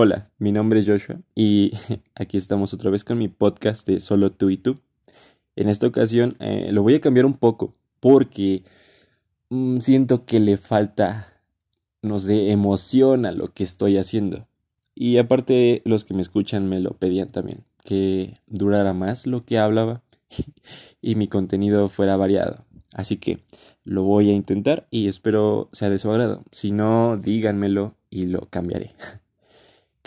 Hola, mi nombre es Joshua y aquí estamos otra vez con mi podcast de Solo tú y tú. En esta ocasión eh, lo voy a cambiar un poco porque mm, siento que le falta, no sé, emoción a lo que estoy haciendo. Y aparte los que me escuchan me lo pedían también, que durara más lo que hablaba y mi contenido fuera variado. Así que lo voy a intentar y espero sea de su agrado. Si no, díganmelo y lo cambiaré.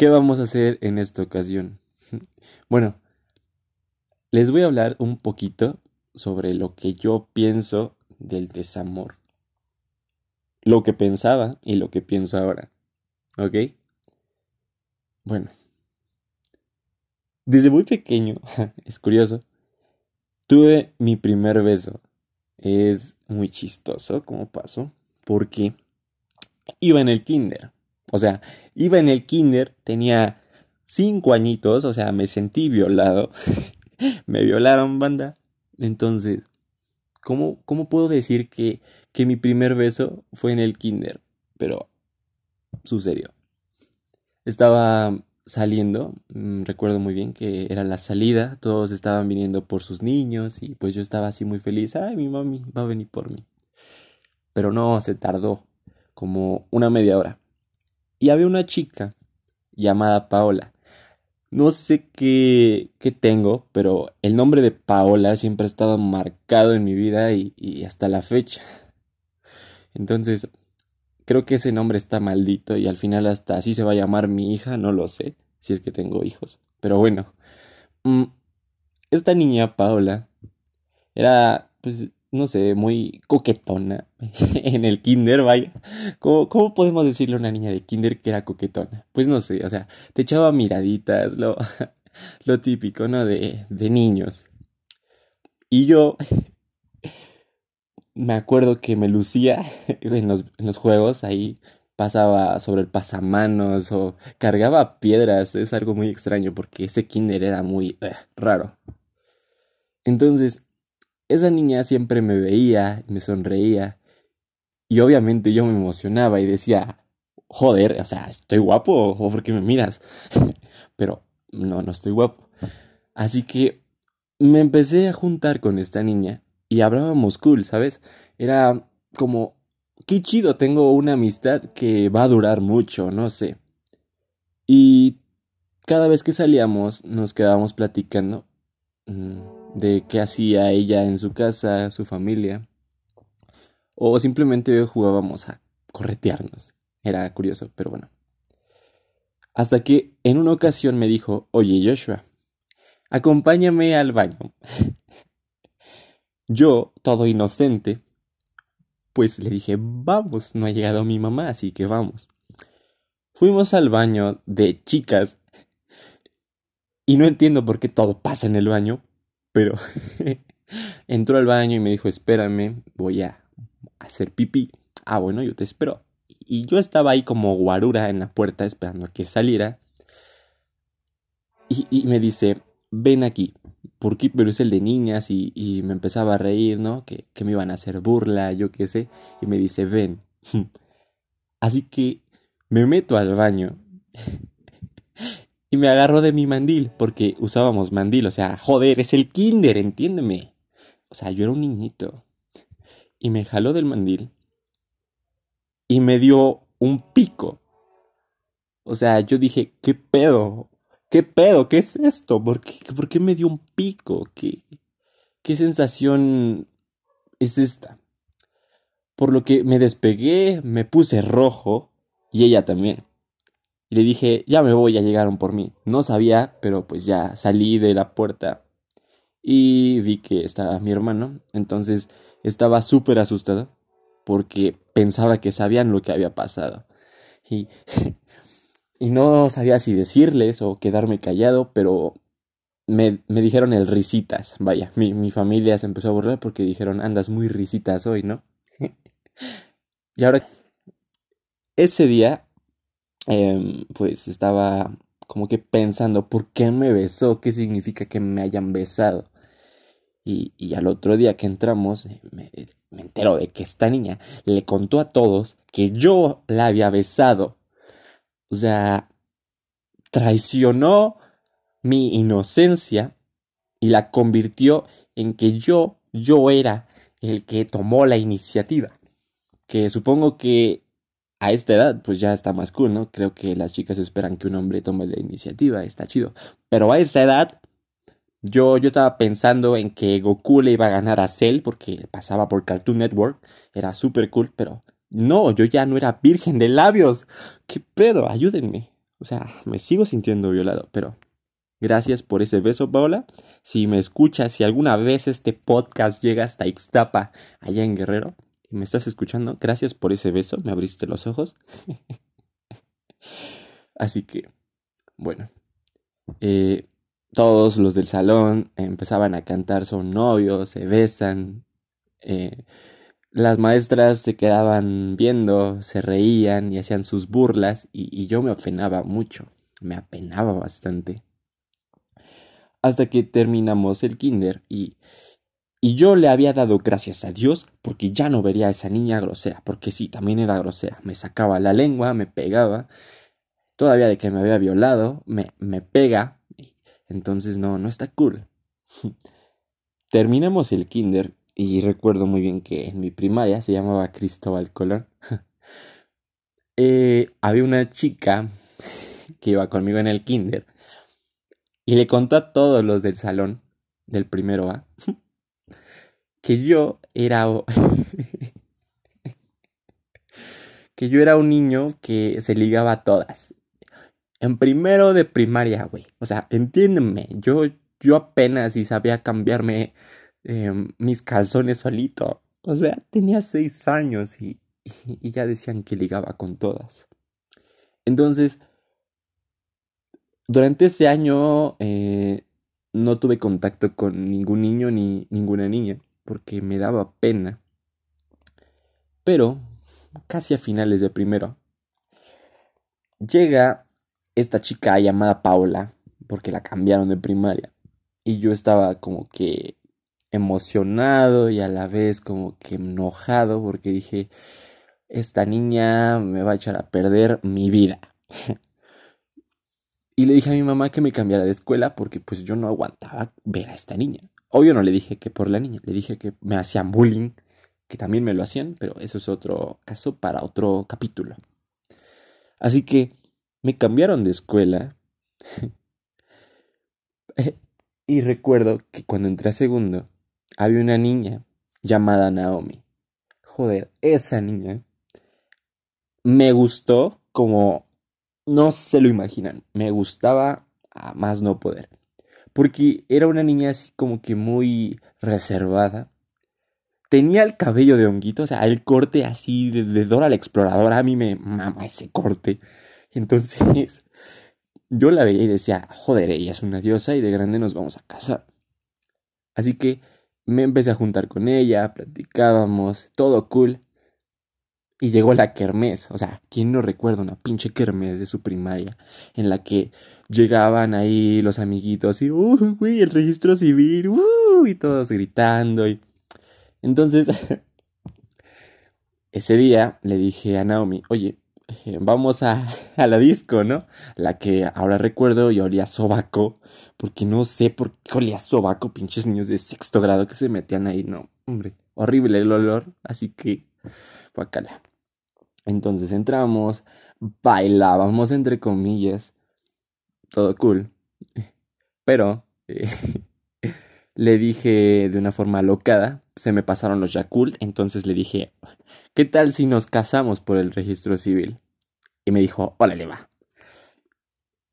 ¿Qué vamos a hacer en esta ocasión? Bueno, les voy a hablar un poquito sobre lo que yo pienso del desamor. Lo que pensaba y lo que pienso ahora. ¿Ok? Bueno. Desde muy pequeño, es curioso, tuve mi primer beso. Es muy chistoso como pasó, porque iba en el kinder. O sea, iba en el kinder, tenía cinco añitos, o sea, me sentí violado. me violaron, banda. Entonces, ¿cómo, cómo puedo decir que, que mi primer beso fue en el kinder? Pero sucedió. Estaba saliendo, mm, recuerdo muy bien que era la salida, todos estaban viniendo por sus niños y pues yo estaba así muy feliz, ay, mi mami va a venir por mí. Pero no, se tardó como una media hora. Y había una chica llamada Paola. No sé qué, qué tengo, pero el nombre de Paola siempre ha estado marcado en mi vida y, y hasta la fecha. Entonces, creo que ese nombre está maldito y al final hasta así se va a llamar mi hija, no lo sé, si es que tengo hijos. Pero bueno, mm, esta niña Paola era, pues, no sé, muy coquetona en el kinder, vaya. ¿Cómo, ¿Cómo, podemos decirle a una niña de kinder que era coquetona? Pues no sé, o sea, te echaba miraditas, lo, lo típico, ¿no? De, de niños. Y yo me acuerdo que me lucía en los, en los juegos, ahí pasaba sobre el pasamanos o cargaba piedras, es algo muy extraño porque ese kinder era muy eh, raro. Entonces, esa niña siempre me veía, me sonreía. Y obviamente yo me emocionaba y decía, joder, o sea, ¿estoy guapo o por qué me miras? Pero no, no estoy guapo. Así que me empecé a juntar con esta niña y hablábamos cool, ¿sabes? Era como, qué chido, tengo una amistad que va a durar mucho, no sé. Y cada vez que salíamos nos quedábamos platicando. Mm, de qué hacía ella en su casa, su familia. O simplemente jugábamos a corretearnos. Era curioso, pero bueno. Hasta que en una ocasión me dijo, oye Joshua, acompáñame al baño. Yo, todo inocente, pues le dije, vamos, no ha llegado mi mamá, así que vamos. Fuimos al baño de chicas y no entiendo por qué todo pasa en el baño, pero entró al baño y me dijo, espérame, voy a hacer pipí. Ah, bueno, yo te espero. Y yo estaba ahí como guarura en la puerta esperando a que saliera. Y, me dice, ven aquí. Porque, pero es el de niñas y, y me empezaba a reír, ¿no? Que, que, me iban a hacer burla, yo qué sé. Y me dice, ven. Así que me meto al baño y me agarró de mi mandil, porque usábamos mandil, o sea, joder, es el kinder, entiéndeme. O sea, yo era un niñito. Y me jaló del mandil y me dio un pico. O sea, yo dije, ¿qué pedo? ¿Qué pedo? ¿Qué es esto? ¿Por qué, ¿por qué me dio un pico? ¿Qué, ¿Qué sensación es esta? Por lo que me despegué, me puse rojo y ella también. Y le dije, ya me voy, ya llegaron por mí. No sabía, pero pues ya salí de la puerta y vi que estaba mi hermano. Entonces estaba súper asustado porque pensaba que sabían lo que había pasado. Y, y no sabía si decirles o quedarme callado, pero me, me dijeron el risitas. Vaya, mi, mi familia se empezó a burlar porque dijeron, andas muy risitas hoy, ¿no? y ahora, ese día Em, pues estaba como que pensando, ¿por qué me besó? ¿Qué significa que me hayan besado? Y, y al otro día que entramos, eh, me, me entero de que esta niña le contó a todos que yo la había besado. O sea, traicionó mi inocencia y la convirtió en que yo, yo era el que tomó la iniciativa. Que supongo que a esta edad pues ya está más cool, ¿no? Creo que las chicas esperan que un hombre tome la iniciativa, está chido. Pero a esa edad yo, yo estaba pensando en que Goku le iba a ganar a Cell porque pasaba por Cartoon Network, era súper cool, pero no, yo ya no era virgen de labios. ¿Qué pedo? Ayúdenme. O sea, me sigo sintiendo violado, pero gracias por ese beso, Paola. Si me escuchas, si alguna vez este podcast llega hasta Ixtapa, allá en Guerrero, me estás escuchando, gracias por ese beso, me abriste los ojos. Así que, bueno, eh, todos los del salón empezaban a cantar, son novios, se besan. Eh, las maestras se quedaban viendo, se reían y hacían sus burlas y, yo me apenaba mucho, me apenaba bastante. Hasta que terminamos el kinder y, y yo le había dado gracias a Dios porque ya no vería a esa niña grosera, porque sí, también era grosera, me sacaba la lengua, me pegaba, todavía de que me había violado, me, me pega, entonces no, no está cool. Terminamos el kinder y recuerdo muy bien que en mi primaria se llamaba Cristóbal Colón. Eh, había una chica que iba conmigo en el kinder y le contó a todos los del salón del primero A que yo era que yo era un niño que se ligaba a todas. En primero de primaria, güey. O sea, entiéndeme, yo, yo apenas y sabía cambiarme Em, mis calzones solito. O sea, tenía seis años y, y, ya decían que ligaba con todas. Entonces, durante ese año eh, no tuve contacto con ningún niño ni ninguna niña porque me daba pena. Pero, casi a finales de primero, llega esta chica llamada Paula, porque la cambiaron de primaria. Y yo estaba como que emocionado y a la vez como que enojado porque dije, esta niña me va a echar a perder mi vida. y le dije a mi mamá que me cambiara de escuela porque pues yo no aguantaba ver a esta niña. Obvio no le dije que por la niña, le dije que me hacían bullying, que también me lo hacían, pero eso es otro caso para otro capítulo. Así que me cambiaron de escuela. y recuerdo que cuando entré a segundo, había una niña llamada Naomi. Joder, esa niña me gustó como no se lo imaginan. Me gustaba a más no poder. Porque era una niña así como que muy reservada. Tenía el cabello de honguito, o sea, el corte así de, Dora la exploradora. A mí me mama ese corte. Entonces, yo la veía y decía, joder, ella es una diosa y de grande nos vamos a casar. Así que me empecé a juntar con ella, platicábamos, todo cool. Y llegó la kermés, o sea, ¿quién no recuerda una pinche kermés de su primaria? En la que llegaban ahí los amiguitos y, uh, güey, el registro civil, uh, y todos gritando. Y... Entonces, ese día le dije a Naomi, oye, eh, vamos a, a, la disco, ¿no? La que ahora recuerdo y olía sobaco, porque no sé por qué olía sobaco, pinches niños de sexto grado que se metían ahí, no, hombre, horrible el olor, así que, guacala. Entonces entramos, bailábamos entre comillas, todo cool, pero eh, le dije de una forma locada, se me pasaron los Yakult, entonces le dije, ¿qué tal si nos casamos por el registro civil? Y me dijo, órale, va.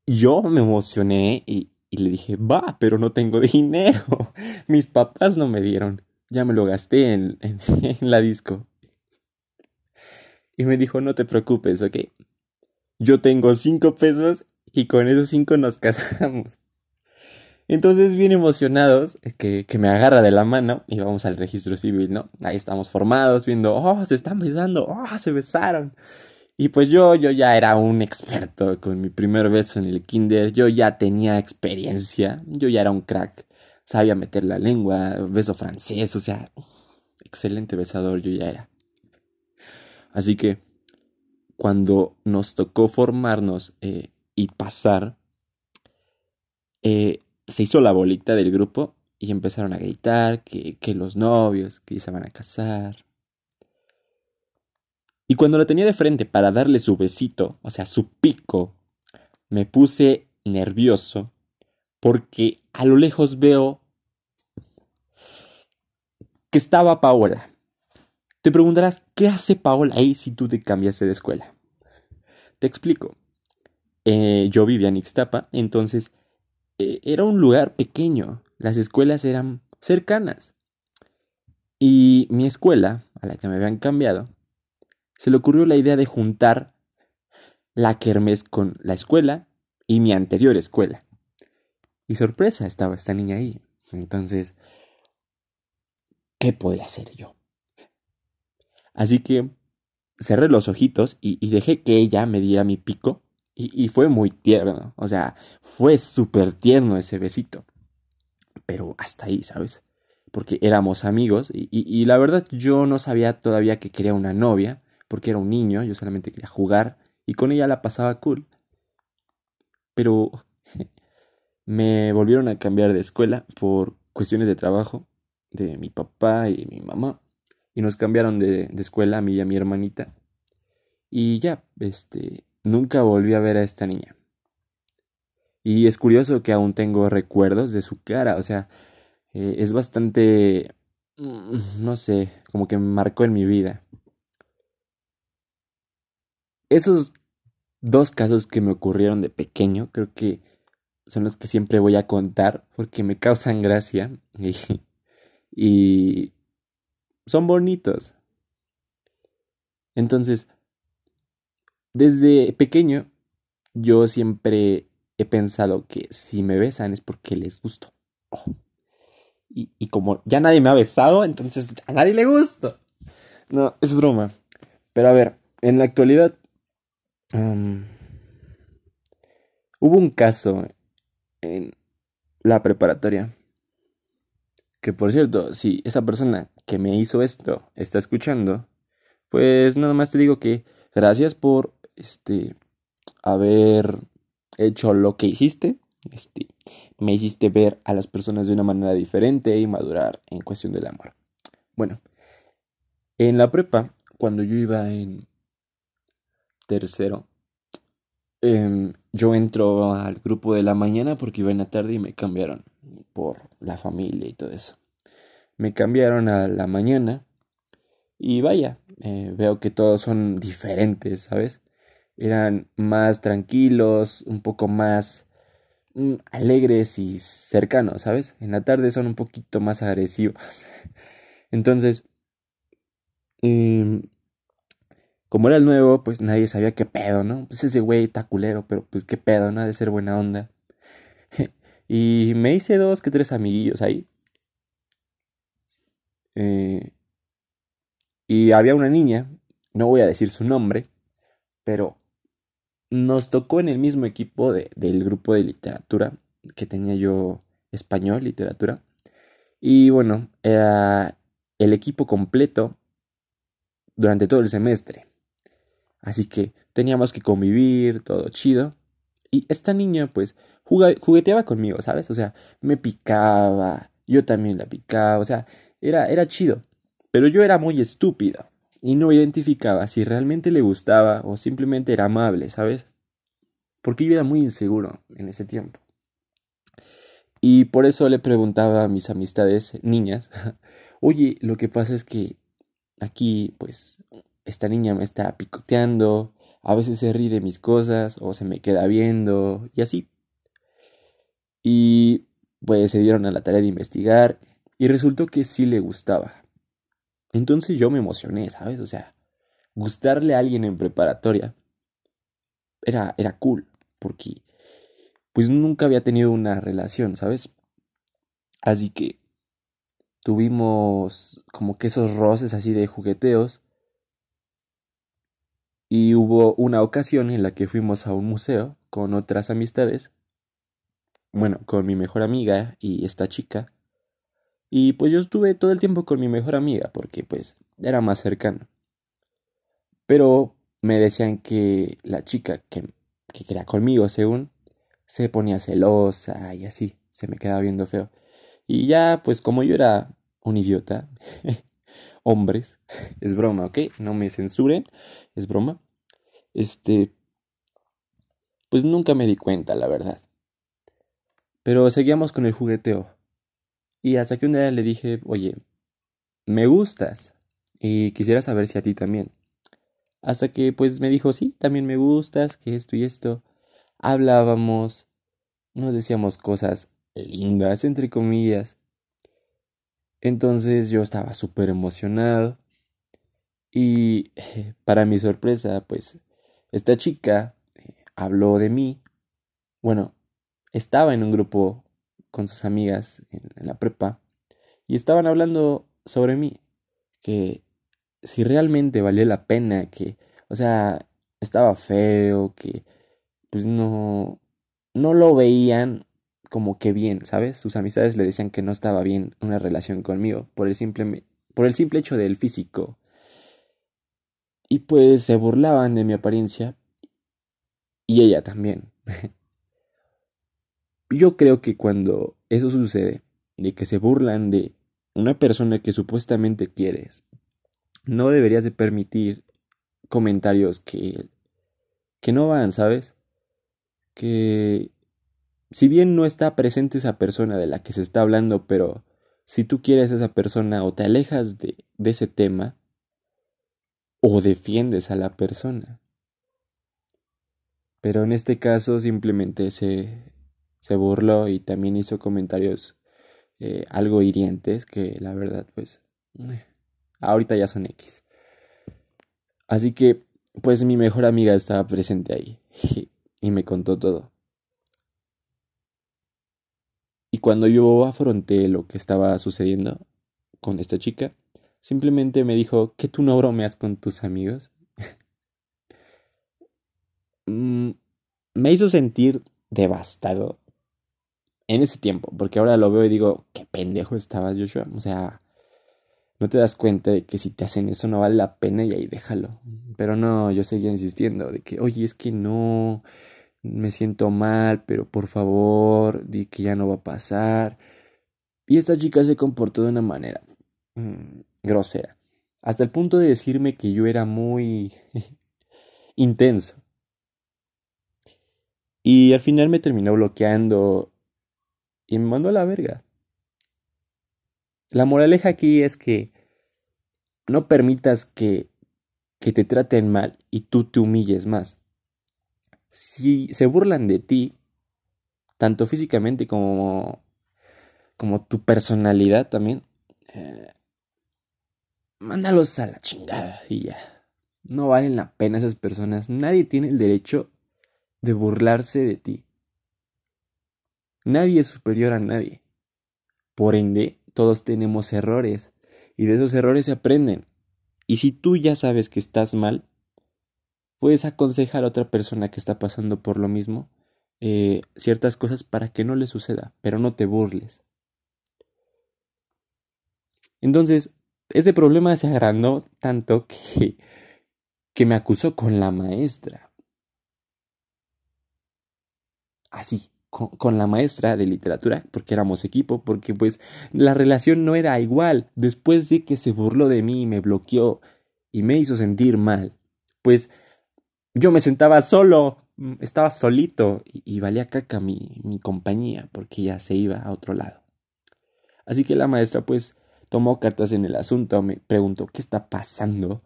Yo me emocioné y, le dije, va, pero no tengo dinero. Mis papás no me dieron. Ya me lo gasté en, en, la disco. Y me dijo, no te preocupes, ok. Yo tengo cinco pesos y con esos cinco nos casamos. Entonces, bien emocionados, que, que, me agarra de la mano y vamos al registro civil, ¿no? Ahí estamos formados, viendo, oh, se están besando, oh, se besaron. Y pues yo, yo ya era un experto con mi primer beso en el kinder, yo ya tenía experiencia, yo ya era un crack, sabía meter la lengua, beso francés, o sea, excelente besador yo ya era. Así que cuando nos tocó formarnos eh, y pasar eh, se hizo la bolita del grupo y empezaron a gritar que, que los novios, que se van a casar. Y cuando la tenía de frente para darle su besito, o sea, su pico, me puse nervioso porque a lo lejos veo que estaba Paola. Te preguntarás, ¿qué hace Paola ahí si tú te cambiaste de escuela? Te explico. Eh, yo vivía en Ixtapa, entonces eh, era un lugar pequeño. Las escuelas eran cercanas. Y mi escuela, a la que me habían cambiado, se le ocurrió la idea de juntar la kermés con la escuela y mi anterior escuela. Y sorpresa, estaba esta niña ahí. Entonces, ¿qué podía hacer yo? Así que cerré los ojitos y, dejé que ella me diera mi pico. Y, fue muy tierno. O sea, fue súper tierno ese besito. Pero hasta ahí, ¿sabes? Porque éramos amigos y, la verdad yo no sabía todavía que quería una novia. Porque era un niño, yo solamente quería jugar. Y con ella la pasaba cool. Pero me volvieron a cambiar de escuela por cuestiones de trabajo de mi papá y mi mamá. Y nos cambiaron de, escuela a mí y a mi hermanita. Y ya, este, nunca volví a ver a esta niña. Y es curioso que aún tengo recuerdos de su cara, o sea, eh, es bastante, mm, no sé, como que me marcó en mi vida. Esos dos casos que me ocurrieron de pequeño, creo que son los que siempre voy a contar porque me causan gracia y son bonitos. Entonces, desde pequeño, yo siempre he pensado que si me besan es porque les gusto. Oh. Y, como ya nadie me ha besado, entonces a nadie le gusto. No, es broma. Pero a ver, en la actualidad hubo un caso en la preparatoria que por cierto, si esa persona que me hizo esto está escuchando, pues nada más te digo que gracias por este haber hecho lo que hiciste. Este, me hiciste ver a las personas de una manera diferente y madurar en cuestión del amor. Bueno, en la prepa, cuando yo iba en tercero, em, yo entro al grupo de la mañana porque iba en la tarde y me cambiaron por la familia y todo eso. Me cambiaron a la mañana y vaya, eh, veo que todos son diferentes, ¿sabes? Eran más tranquilos, un poco más mm, alegres y cercanos, ¿sabes? En la tarde son un poquito más agresivos. Entonces, em, como era el nuevo, pues nadie sabía qué pedo, ¿no? Pues ese güey está culero, pero pues qué pedo, ¿no? De ser buena onda. Y me hice dos que tres amiguillos ahí. Eh, y había una niña, no voy a decir su nombre, pero nos tocó en el mismo equipo del grupo de literatura que tenía yo español, literatura. Y bueno, era el equipo completo durante todo el semestre. Así que teníamos que convivir, todo chido. Y esta niña pues jugueteaba conmigo, ¿sabes? O sea, me picaba, yo también la picaba, o sea, era, era chido. Pero yo era muy estúpido y no identificaba si realmente le gustaba o simplemente era amable, ¿sabes? Porque yo era muy inseguro en ese tiempo. Y por eso le preguntaba a mis amistades niñas, oye, lo que pasa es que aquí, pues, esta niña me está picoteando, a veces se ríe de mis cosas o se me queda viendo y así. Y pues se dieron a la tarea de investigar y resultó que sí le gustaba. Entonces yo me emocioné, ¿sabes? O sea, gustarle a alguien en preparatoria era, era cool, porque pues nunca había tenido una relación, ¿sabes? Así que tuvimos como que esos roces así de jugueteos. Y hubo una ocasión en la que fuimos a un museo con otras amistades bueno, con mi mejor amiga y esta chica. Y pues yo estuve todo el tiempo con mi mejor amiga porque pues era más cercano. Pero me decían que la chica que, que quería conmigo, según, se ponía celosa y así, se me quedaba viendo feo. Y ya, pues como yo era un idiota, hombres, es broma, ¿ok? No me censuren, es broma. Este, pues nunca me di cuenta, la verdad. Pero seguíamos con el jugueteo. Y hasta que un día le dije, oye, me gustas. Y quisiera saber si a ti también. Hasta que pues me dijo, sí, también me gustas, que esto y esto. Hablábamos, nos decíamos cosas lindas, entre comillas. Entonces yo estaba súper emocionado. Y para mi sorpresa, pues esta chica eh, habló de mí. Bueno, estaba en un grupo con sus amigas en, la prepa y estaban hablando sobre mí. Que si realmente valía la pena, que, o sea, estaba feo, que pues no, no lo veían como que bien, ¿sabes? Sus amistades le decían que no estaba bien una relación conmigo por el simple, por el simple hecho del físico. Y pues se burlaban de mi apariencia y ella también. Yo creo que cuando eso sucede, de que se burlan de una persona que supuestamente quieres, no deberías de permitir comentarios que, que no van, ¿sabes? Que si bien no está presente esa persona de la que se está hablando, pero si tú quieres a esa persona o te alejas de, de ese tema, o defiendes a la persona. Pero en este caso simplemente se, se burló y también hizo comentarios eh, algo hirientes que la verdad pues eh, Ahorita ya son X. Así que, pues mi mejor amiga estaba presente ahí y me contó todo. Y cuando yo afronté lo que estaba sucediendo con esta chica, simplemente me dijo que tú no bromeas con tus amigos. Mm, me hizo sentir devastado en ese tiempo, porque ahora lo veo y digo, qué pendejo estabas, Joshua. O sea, no te das cuenta de que si te hacen eso no vale la pena y ahí déjalo. Pero no, yo seguía insistiendo de que, oye, es que no, me siento mal, pero por favor, di que ya no va a pasar. Y esta chica se comportó de una manera mm, grosera, hasta el punto de decirme que yo era muy intenso. Y al final me terminó bloqueando y me mandó a la verga. La moraleja aquí es que no permitas que, que te traten mal y tú te humilles más. Si se burlan de ti, tanto físicamente como, como tu personalidad también, eh, mándalos a la chingada y ya. No valen la pena esas personas. Nadie tiene el derecho de burlarse de ti. Nadie es superior a nadie. Por ende, todos tenemos errores y de esos errores se aprenden. Y si tú ya sabes que estás mal, puedes aconsejar a otra persona que está pasando por lo mismo eh, ciertas cosas para que no le suceda, pero no te burles. Entonces, ese problema se agrandó tanto que, que me acusó con la maestra. Así, con, la maestra de literatura, porque éramos equipo, porque pues la relación no era igual. Después de que se burló de mí me bloqueó y me hizo sentir mal, pues yo me sentaba solo, mm, estaba solito y, valía caca mi, mi compañía, porque ya se iba a otro lado. Así que la maestra pues tomó cartas en el asunto, me preguntó qué está pasando.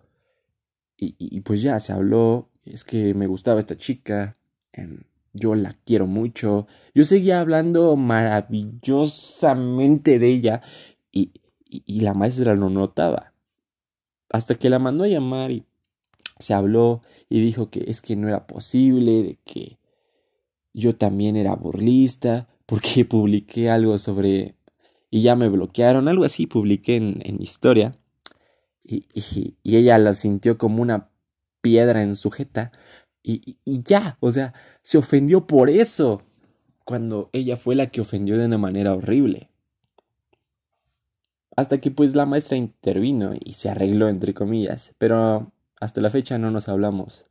Y, y, pues ya se habló, es que me gustaba esta chica. Em, yo la quiero mucho. Yo seguía hablando maravillosamente de ella y, y, la maestra lo notaba. Hasta que la mandó a llamar y se habló y dijo que es que no era posible, de que yo también era burlista, porque publiqué algo sobre... y ya me bloquearon, algo así publiqué en, en historia. Y, y, y ella la sintió como una piedra en sujeta y, ya, o sea, se ofendió por eso, cuando ella fue la que ofendió de una manera horrible. Hasta que pues la maestra intervino y se arregló, entre comillas, pero hasta la fecha no nos hablamos.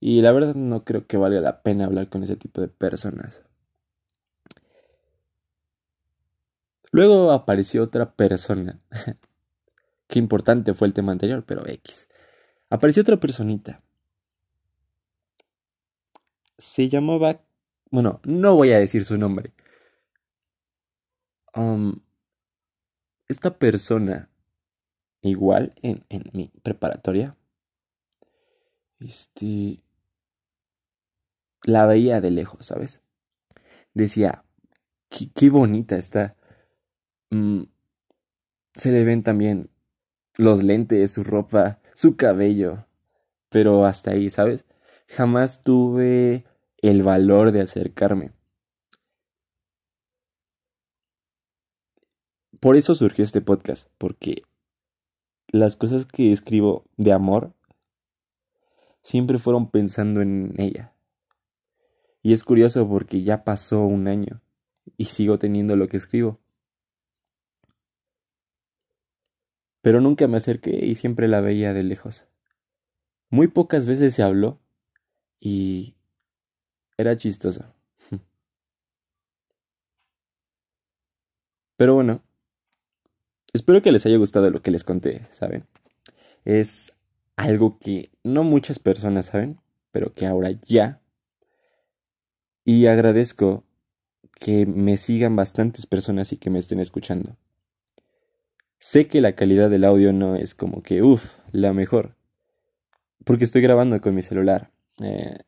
Y la verdad no creo que valga la pena hablar con ese tipo de personas. Luego apareció otra persona. Qué importante fue el tema anterior, pero X. Apareció otra personita se llamaba... Bueno, no voy a decir su nombre. Um, esta persona, igual en, en mi preparatoria, este, la veía de lejos, ¿sabes? Decía, qué, bonita está. Mm, se le ven también los lentes, su ropa, su cabello. Pero hasta ahí, ¿sabes? Jamás tuve el valor de acercarme. Por eso surgió este podcast, porque las cosas que escribo de amor siempre fueron pensando en ella. Y es curioso porque ya pasó un año y sigo teniendo lo que escribo. Pero nunca me acerqué y siempre la veía de lejos. Muy pocas veces se habló y era chistoso. Pero bueno, espero que les haya gustado lo que les conté, ¿saben? Es algo que no muchas personas saben, pero que ahora ya. Y agradezco que me sigan bastantes personas y que me estén escuchando. Sé que la calidad del audio no es como que, uff, la mejor. Porque estoy grabando con mi celular. Eh,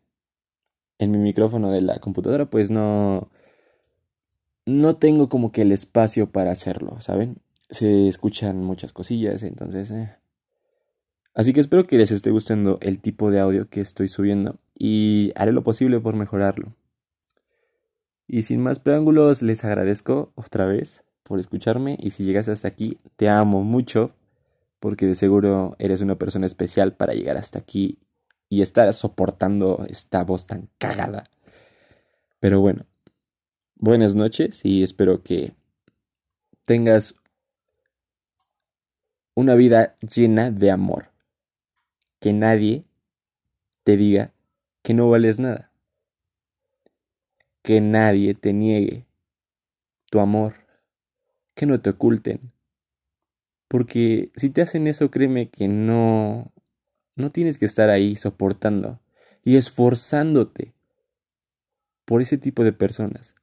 en mi micrófono de la computadora, pues no. No tengo como que el espacio para hacerlo, ¿saben? Se escuchan muchas cosillas, entonces. Eh, Así que espero que les esté gustando el tipo de audio que estoy subiendo y haré lo posible por mejorarlo. Y sin más preámbulos, les agradezco otra vez por escucharme y si llegas hasta aquí, te amo mucho porque de seguro eres una persona especial para llegar hasta aquí y estar soportando esta voz tan cagada. Pero bueno, buenas noches y espero que tengas una vida llena de amor que nadie te diga que no vales nada. Que nadie te niegue tu amor. Que no te oculten. Porque si te hacen eso, créeme que no, no tienes que estar ahí soportando y esforzándote por ese tipo de personas.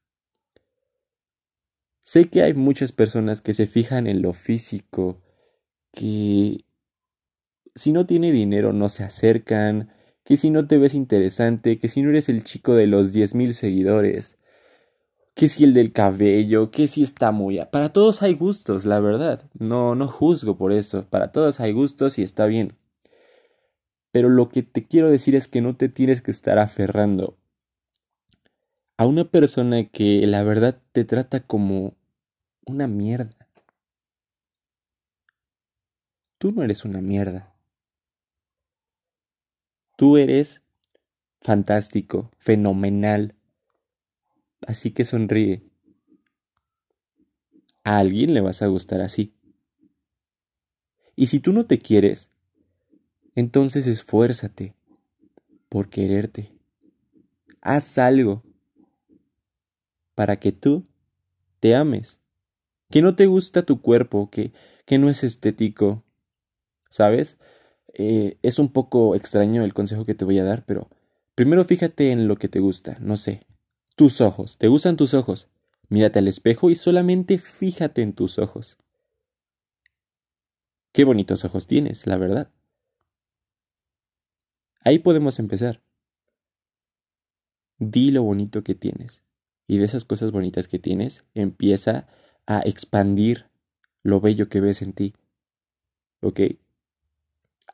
Sé que hay muchas personas que se fijan en lo físico, que si no tiene dinero no se acercan, que si no te ves interesante, que si no eres el chico de los 10.000 seguidores, que si el del cabello, que si está muy... Para todos hay gustos, la verdad. No, no juzgo por eso. Para todos hay gustos y está bien. Pero lo que te quiero decir es que no te tienes que estar aferrando a una persona que la verdad te trata como una mierda. Tú no eres una mierda. Tú eres fantástico, fenomenal. Así que sonríe. A alguien le vas a gustar así. Y si tú no te quieres, entonces esfuérzate por quererte. Haz algo para que tú te ames. Que no te gusta tu cuerpo, que, que no es estético. ¿Sabes? Eh, es un poco extraño el consejo que te voy a dar, pero primero fíjate en lo que te gusta, no sé. Tus ojos, ¿te gustan tus ojos? Mírate al espejo y solamente fíjate en tus ojos. Qué bonitos ojos tienes, la verdad. Ahí podemos empezar. Di lo bonito que tienes. Y de esas cosas bonitas que tienes, empieza a expandir lo bello que ves en ti. ¿Ok?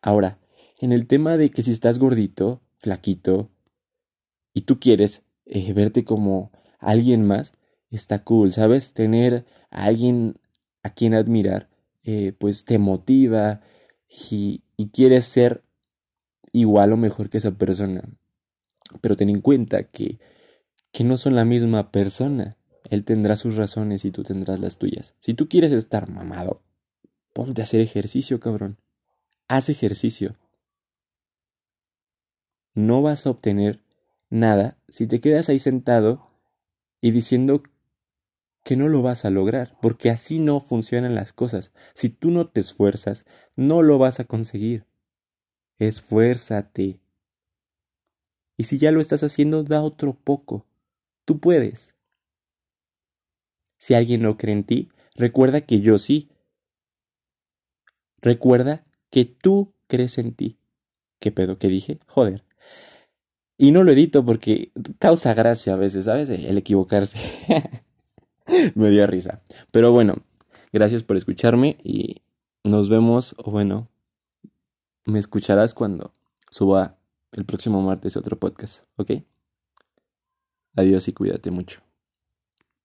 Ahora, en el tema de que si estás gordito, flaquito, y tú quieres eh, verte como alguien más, está cool, ¿sabes? Tener a alguien a quien admirar, eh, pues te motiva y, y quieres ser igual o mejor que esa persona. Pero ten en cuenta que, que no son la misma persona. Él tendrá sus razones y tú tendrás las tuyas. Si tú quieres estar mamado, ponte a hacer ejercicio, cabrón haz ejercicio. No vas a obtener nada si te quedas ahí sentado y diciendo que no lo vas a lograr, porque así no funcionan las cosas. Si tú no te esfuerzas, no lo vas a conseguir. Esfuérzate. Y si ya lo estás haciendo, da otro poco. Tú puedes. Si alguien no cree en ti, recuerda que yo sí. Recuerda que tú crees en ti. ¿Qué pedo que dije? Joder. Y no lo edito porque causa gracia a veces, ¿sabes? El equivocarse. Me dio risa. Pero bueno, gracias por escucharme y nos vemos, o bueno, me escucharás cuando suba el próximo martes otro podcast, ¿ok? Adiós y cuídate mucho.